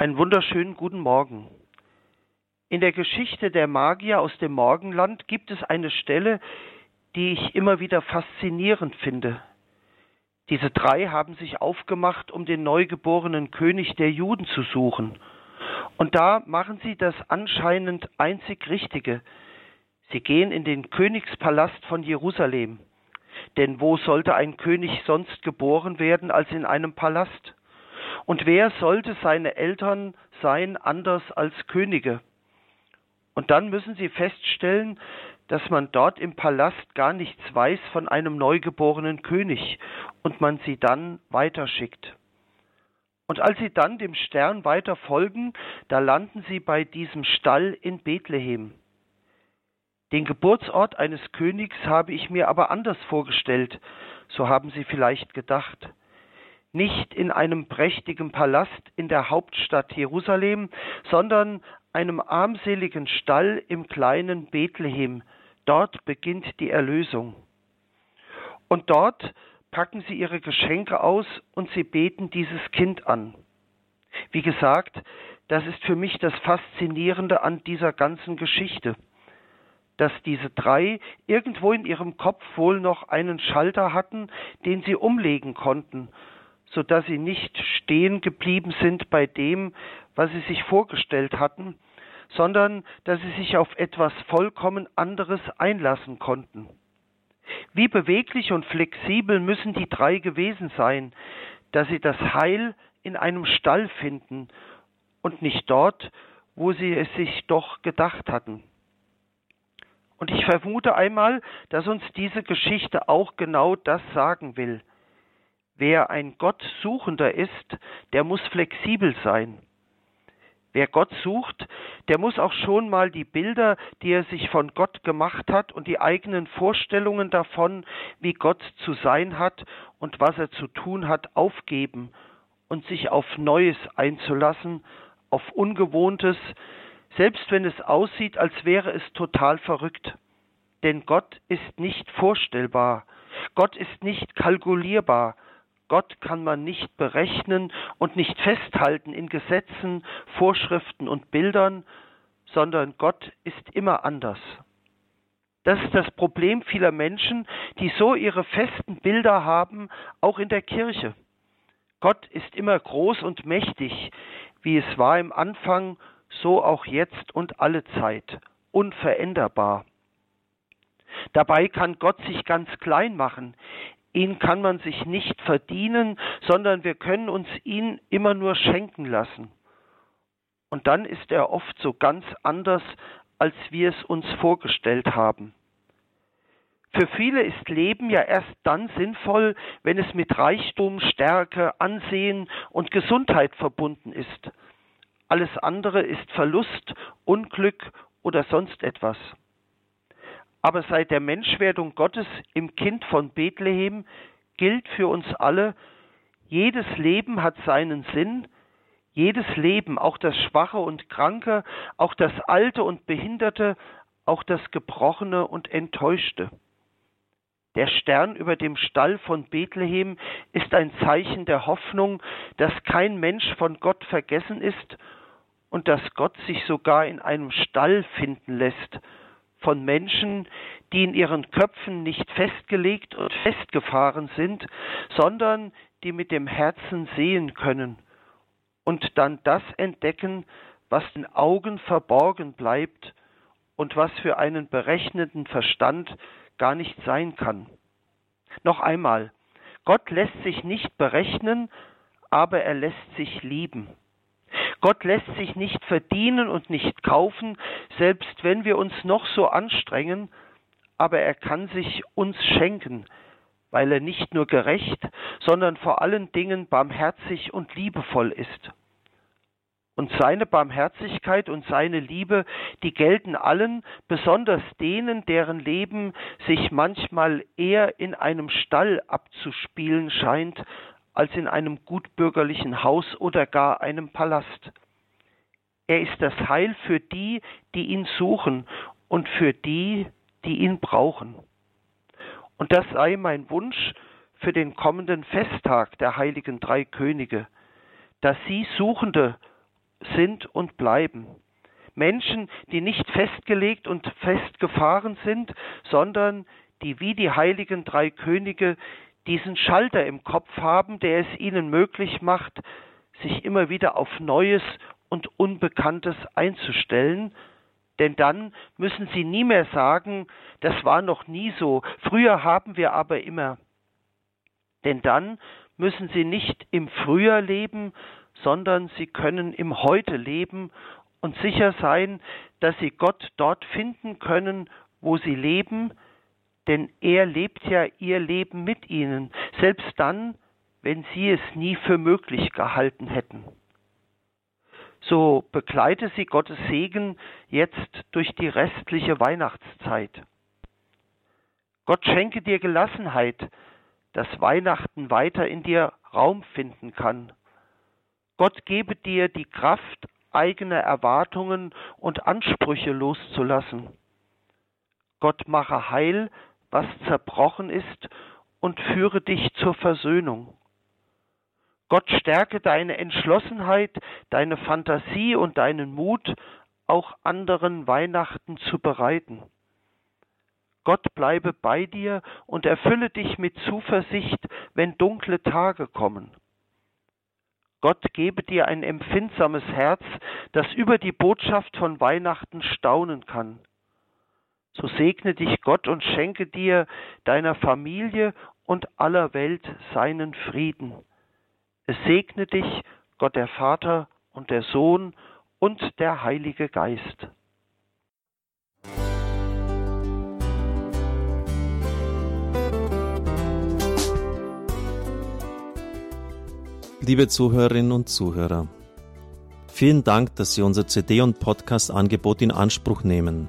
Einen wunderschönen guten Morgen. In der Geschichte der Magier aus dem Morgenland gibt es eine Stelle, die ich immer wieder faszinierend finde. Diese drei haben sich aufgemacht, um den neugeborenen König der Juden zu suchen. Und da machen sie das anscheinend einzig Richtige. Sie gehen in den Königspalast von Jerusalem. Denn wo sollte ein König sonst geboren werden als in einem Palast? Und wer sollte seine Eltern sein anders als Könige? Und dann müssen sie feststellen, dass man dort im Palast gar nichts weiß von einem neugeborenen König und man sie dann weiterschickt. Und als sie dann dem Stern weiter folgen, da landen sie bei diesem Stall in Bethlehem. Den Geburtsort eines Königs habe ich mir aber anders vorgestellt, so haben sie vielleicht gedacht nicht in einem prächtigen Palast in der Hauptstadt Jerusalem, sondern einem armseligen Stall im kleinen Bethlehem. Dort beginnt die Erlösung. Und dort packen sie ihre Geschenke aus und sie beten dieses Kind an. Wie gesagt, das ist für mich das Faszinierende an dieser ganzen Geschichte, dass diese drei irgendwo in ihrem Kopf wohl noch einen Schalter hatten, den sie umlegen konnten, so dass sie nicht stehen geblieben sind bei dem, was sie sich vorgestellt hatten, sondern dass sie sich auf etwas vollkommen anderes einlassen konnten. Wie beweglich und flexibel müssen die drei gewesen sein, dass sie das Heil in einem Stall finden und nicht dort, wo sie es sich doch gedacht hatten. Und ich vermute einmal, dass uns diese Geschichte auch genau das sagen will. Wer ein Gottsuchender ist, der muss flexibel sein. Wer Gott sucht, der muss auch schon mal die Bilder, die er sich von Gott gemacht hat und die eigenen Vorstellungen davon, wie Gott zu sein hat und was er zu tun hat, aufgeben und sich auf Neues einzulassen, auf Ungewohntes, selbst wenn es aussieht, als wäre es total verrückt. Denn Gott ist nicht vorstellbar, Gott ist nicht kalkulierbar, Gott kann man nicht berechnen und nicht festhalten in Gesetzen, Vorschriften und Bildern, sondern Gott ist immer anders. Das ist das Problem vieler Menschen, die so ihre festen Bilder haben, auch in der Kirche. Gott ist immer groß und mächtig, wie es war im Anfang, so auch jetzt und alle Zeit, unveränderbar. Dabei kann Gott sich ganz klein machen. Ihn kann man sich nicht verdienen, sondern wir können uns ihn immer nur schenken lassen. Und dann ist er oft so ganz anders, als wir es uns vorgestellt haben. Für viele ist Leben ja erst dann sinnvoll, wenn es mit Reichtum, Stärke, Ansehen und Gesundheit verbunden ist. Alles andere ist Verlust, Unglück oder sonst etwas. Aber seit der Menschwerdung Gottes im Kind von Bethlehem gilt für uns alle, jedes Leben hat seinen Sinn, jedes Leben, auch das Schwache und Kranke, auch das Alte und Behinderte, auch das Gebrochene und Enttäuschte. Der Stern über dem Stall von Bethlehem ist ein Zeichen der Hoffnung, dass kein Mensch von Gott vergessen ist und dass Gott sich sogar in einem Stall finden lässt, von Menschen, die in ihren Köpfen nicht festgelegt und festgefahren sind, sondern die mit dem Herzen sehen können und dann das entdecken, was den Augen verborgen bleibt und was für einen berechneten Verstand gar nicht sein kann. Noch einmal, Gott lässt sich nicht berechnen, aber er lässt sich lieben. Gott lässt sich nicht verdienen und nicht kaufen, selbst wenn wir uns noch so anstrengen, aber er kann sich uns schenken, weil er nicht nur gerecht, sondern vor allen Dingen barmherzig und liebevoll ist. Und seine Barmherzigkeit und seine Liebe, die gelten allen, besonders denen, deren Leben sich manchmal eher in einem Stall abzuspielen scheint, als in einem gutbürgerlichen Haus oder gar einem Palast. Er ist das Heil für die, die ihn suchen und für die, die ihn brauchen. Und das sei mein Wunsch für den kommenden Festtag der heiligen drei Könige, dass sie Suchende sind und bleiben. Menschen, die nicht festgelegt und festgefahren sind, sondern die wie die heiligen drei Könige diesen Schalter im Kopf haben, der es ihnen möglich macht, sich immer wieder auf Neues und Unbekanntes einzustellen, denn dann müssen sie nie mehr sagen, das war noch nie so, früher haben wir aber immer. Denn dann müssen sie nicht im Früher leben, sondern sie können im Heute leben und sicher sein, dass sie Gott dort finden können, wo sie leben, denn er lebt ja ihr Leben mit ihnen, selbst dann, wenn sie es nie für möglich gehalten hätten. So begleite sie Gottes Segen jetzt durch die restliche Weihnachtszeit. Gott schenke dir Gelassenheit, dass Weihnachten weiter in dir Raum finden kann. Gott gebe dir die Kraft, eigene Erwartungen und Ansprüche loszulassen. Gott mache heil, was zerbrochen ist, und führe dich zur Versöhnung. Gott stärke deine Entschlossenheit, deine Fantasie und deinen Mut, auch anderen Weihnachten zu bereiten. Gott bleibe bei dir und erfülle dich mit Zuversicht, wenn dunkle Tage kommen. Gott gebe dir ein empfindsames Herz, das über die Botschaft von Weihnachten staunen kann. So segne dich Gott und schenke dir, deiner Familie und aller Welt seinen Frieden. Es segne dich Gott der Vater und der Sohn und der Heilige Geist. Liebe Zuhörerinnen und Zuhörer, vielen Dank, dass Sie unser CD- und Podcast-Angebot in Anspruch nehmen.